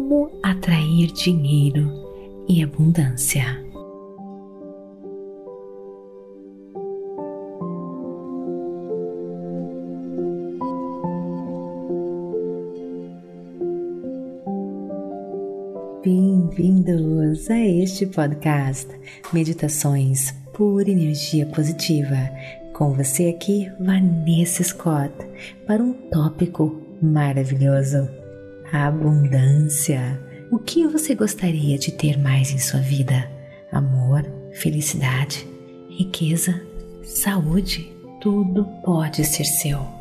como atrair dinheiro e abundância. Bem-vindos a este podcast Meditações por Energia Positiva. Com você aqui, Vanessa Scott, para um tópico maravilhoso: abundância. O que você gostaria de ter mais em sua vida? Amor, felicidade, riqueza, saúde? Tudo pode ser seu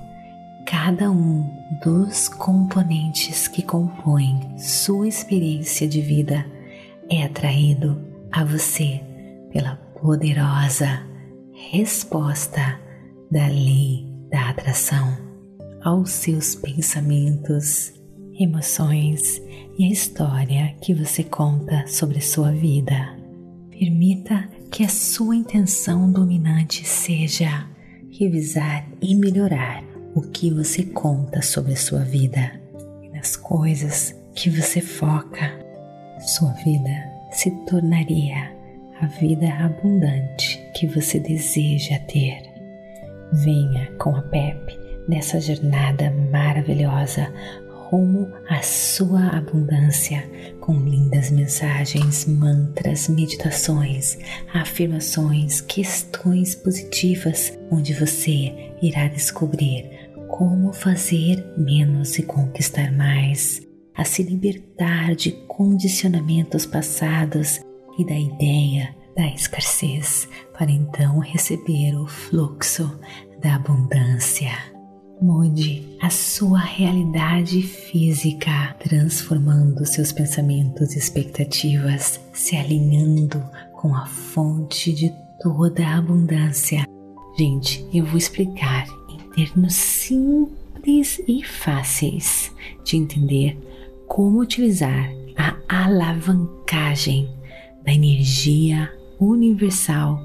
cada um dos componentes que compõem sua experiência de vida é atraído a você pela poderosa resposta da lei da atração aos seus pensamentos, emoções e a história que você conta sobre sua vida. Permita que a sua intenção dominante seja revisar e melhorar o que você conta sobre a sua vida e nas coisas que você foca, sua vida se tornaria a vida abundante que você deseja ter. Venha com a Pepe nessa jornada maravilhosa rumo à sua abundância com lindas mensagens, mantras, meditações, afirmações, questões positivas, onde você irá descobrir como fazer menos e conquistar mais, a se libertar de condicionamentos passados e da ideia da escassez, para então receber o fluxo da abundância. Mude a sua realidade física, transformando seus pensamentos e expectativas, se alinhando com a fonte de toda a abundância. Gente, eu vou explicar termos simples e fáceis de entender como utilizar a alavancagem da energia universal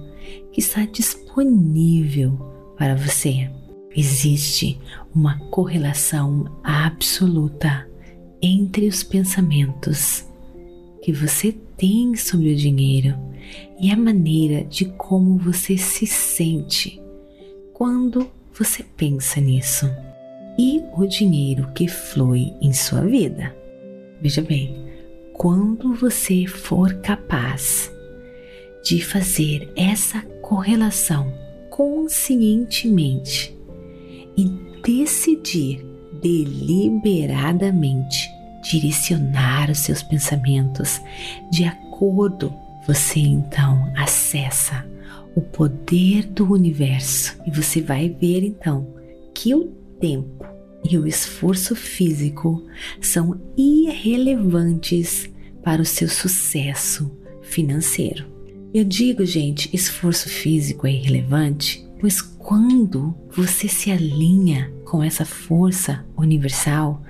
que está disponível para você. Existe uma correlação absoluta entre os pensamentos que você tem sobre o dinheiro e a maneira de como você se sente quando você pensa nisso? E o dinheiro que flui em sua vida? Veja bem, quando você for capaz de fazer essa correlação conscientemente e decidir deliberadamente direcionar os seus pensamentos de acordo, você então acessa o poder do universo e você vai ver então que o tempo e o esforço físico são irrelevantes para o seu sucesso financeiro. Eu digo, gente, esforço físico é irrelevante, pois quando você se alinha com essa força universal,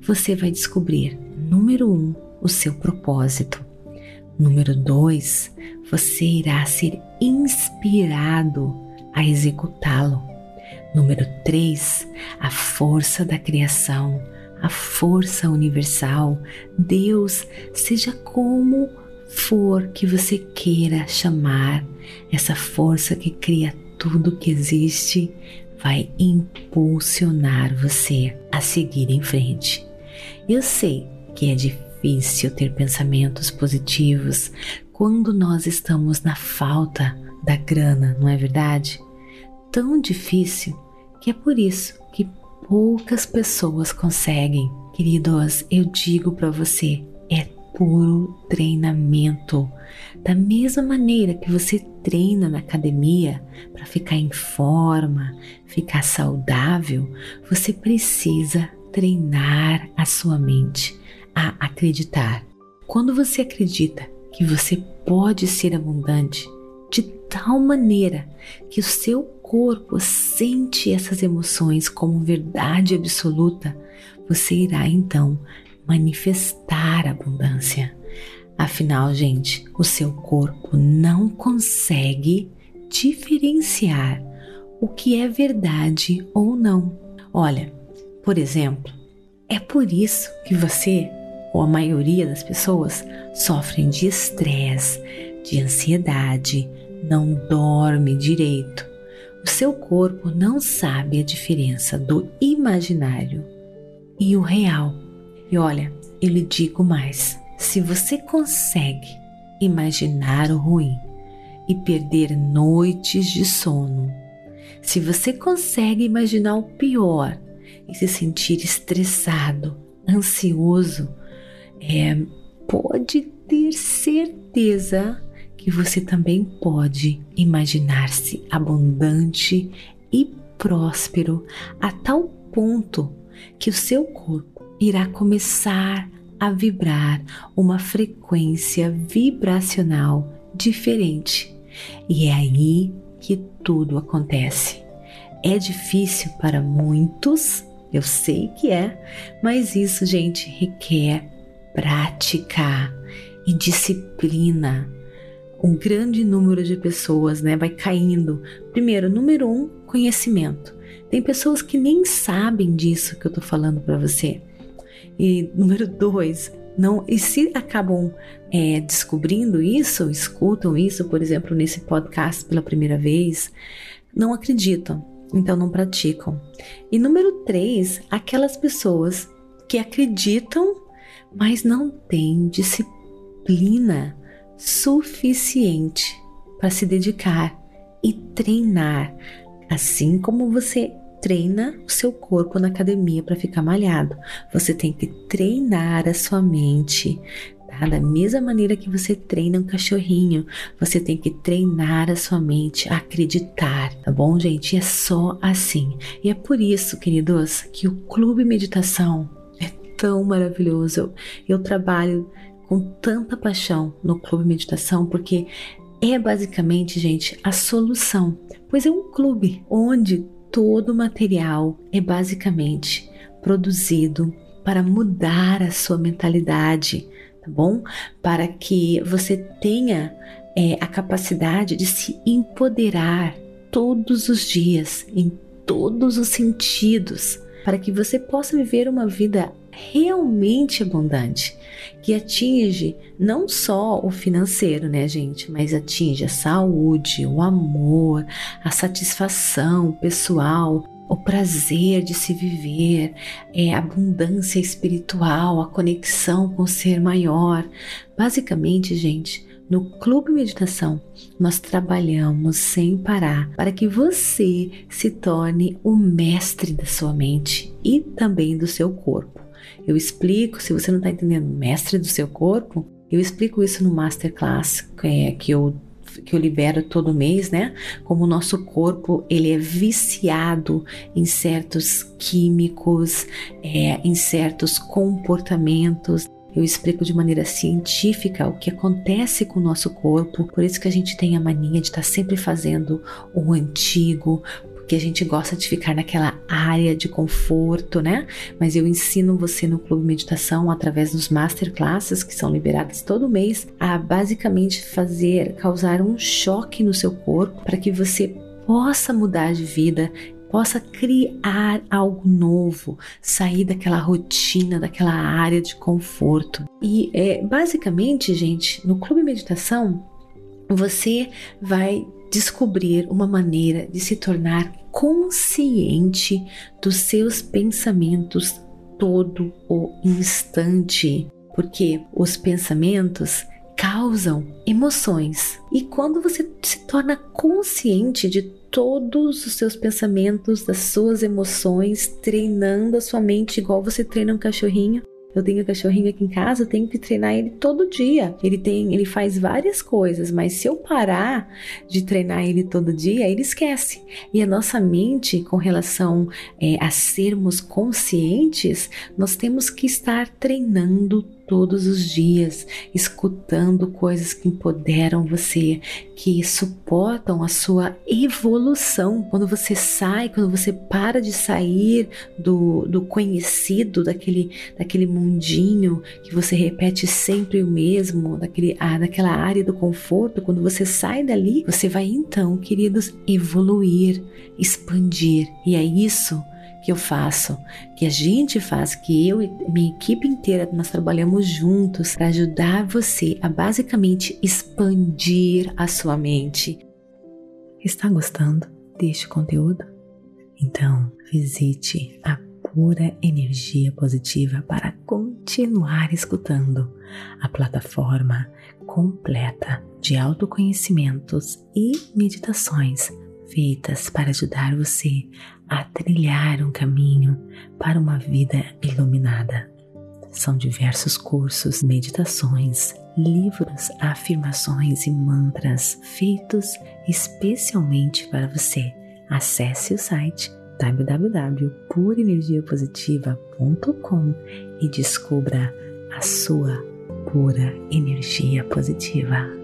você vai descobrir, número um, o seu propósito. Número dois, você irá ser inspirado a executá-lo. Número 3, a força da criação, a força universal, Deus, seja como for que você queira chamar, essa força que cria tudo que existe, vai impulsionar você a seguir em frente. Eu sei que é difícil ter pensamentos positivos, quando nós estamos na falta da grana, não é verdade? Tão difícil que é por isso que poucas pessoas conseguem. Queridos, eu digo para você, puro treinamento. Da mesma maneira que você treina na academia para ficar em forma, ficar saudável, você precisa treinar a sua mente a acreditar. Quando você acredita que você pode ser abundante de tal maneira que o seu corpo sente essas emoções como verdade absoluta, você irá então manifestar abundância. Afinal, gente, o seu corpo não consegue diferenciar o que é verdade ou não. Olha, por exemplo, é por isso que você ou a maioria das pessoas, sofrem de estresse, de ansiedade, não dorme direito. O seu corpo não sabe a diferença do imaginário e o real. E olha, eu lhe digo mais: se você consegue imaginar o ruim e perder noites de sono, se você consegue imaginar o pior e se sentir estressado, ansioso, é, pode ter certeza que você também pode imaginar-se abundante e próspero a tal ponto que o seu corpo irá começar a vibrar uma frequência vibracional diferente. E é aí que tudo acontece. É difícil para muitos, eu sei que é, mas isso, gente, requer prática e disciplina um grande número de pessoas, né, vai caindo. Primeiro, número um, conhecimento. Tem pessoas que nem sabem disso que eu tô falando para você. E número dois, não e se acabam é, descobrindo isso, escutam isso, por exemplo, nesse podcast pela primeira vez, não acreditam, então não praticam. E número três, aquelas pessoas que acreditam, mas não têm disciplina suficiente para se dedicar e treinar, assim como você treina o seu corpo na academia para ficar malhado. Você tem que treinar a sua mente, tá? Da mesma maneira que você treina um cachorrinho, você tem que treinar a sua mente a acreditar, tá bom, gente? É só assim. E é por isso, queridos, que o Clube Meditação é tão maravilhoso. Eu trabalho com tanta paixão no Clube Meditação porque é basicamente, gente, a solução. Pois é um clube onde todo o material é basicamente produzido para mudar a sua mentalidade, tá bom? Para que você tenha é, a capacidade de se empoderar todos os dias, em todos os sentidos, para que você possa viver uma vida realmente abundante, que atinge não só o financeiro, né, gente, mas atinge a saúde, o amor, a satisfação pessoal, o prazer de se viver, é, a abundância espiritual, a conexão com o ser maior. Basicamente, gente, no Clube Meditação, nós trabalhamos sem parar para que você se torne o mestre da sua mente e também do seu corpo. Eu explico, se você não está entendendo, mestre do seu corpo, eu explico isso no Masterclass é, que eu que eu libero todo mês, né? Como o nosso corpo ele é viciado em certos químicos, é, em certos comportamentos. Eu explico de maneira científica o que acontece com o nosso corpo, por isso que a gente tem a mania de estar tá sempre fazendo o antigo, que a gente gosta de ficar naquela área de conforto, né? Mas eu ensino você no Clube Meditação, através dos masterclasses que são liberadas todo mês, a basicamente fazer, causar um choque no seu corpo para que você possa mudar de vida, possa criar algo novo, sair daquela rotina, daquela área de conforto. E é, basicamente, gente, no Clube Meditação, você vai descobrir uma maneira de se tornar consciente dos seus pensamentos todo o instante, porque os pensamentos causam emoções. E quando você se torna consciente de todos os seus pensamentos, das suas emoções, treinando a sua mente igual você treina um cachorrinho, eu tenho um cachorrinho aqui em casa, eu tenho que treinar ele todo dia. Ele tem, ele faz várias coisas, mas se eu parar de treinar ele todo dia, ele esquece. E a nossa mente, com relação é, a sermos conscientes, nós temos que estar treinando todos os dias, escutando coisas que empoderam você, que suportam a sua evolução. Quando você sai, quando você para de sair do, do conhecido, daquele, daquele mundinho que você repete sempre o mesmo, daquele, ah, daquela área do conforto, quando você sai dali, você vai então, queridos, evoluir, expandir. E é isso que eu faço, que a gente faz, que eu e minha equipe inteira nós trabalhamos juntos para ajudar você a basicamente expandir a sua mente. Está gostando deste conteúdo? Então, visite a pura energia positiva para continuar escutando a plataforma completa de autoconhecimentos e meditações feitas para ajudar você a trilhar um caminho para uma vida iluminada. São diversos cursos, meditações, livros, afirmações e mantras feitos especialmente para você. Acesse o site www.purenergiapositiva.com e descubra a sua pura energia positiva.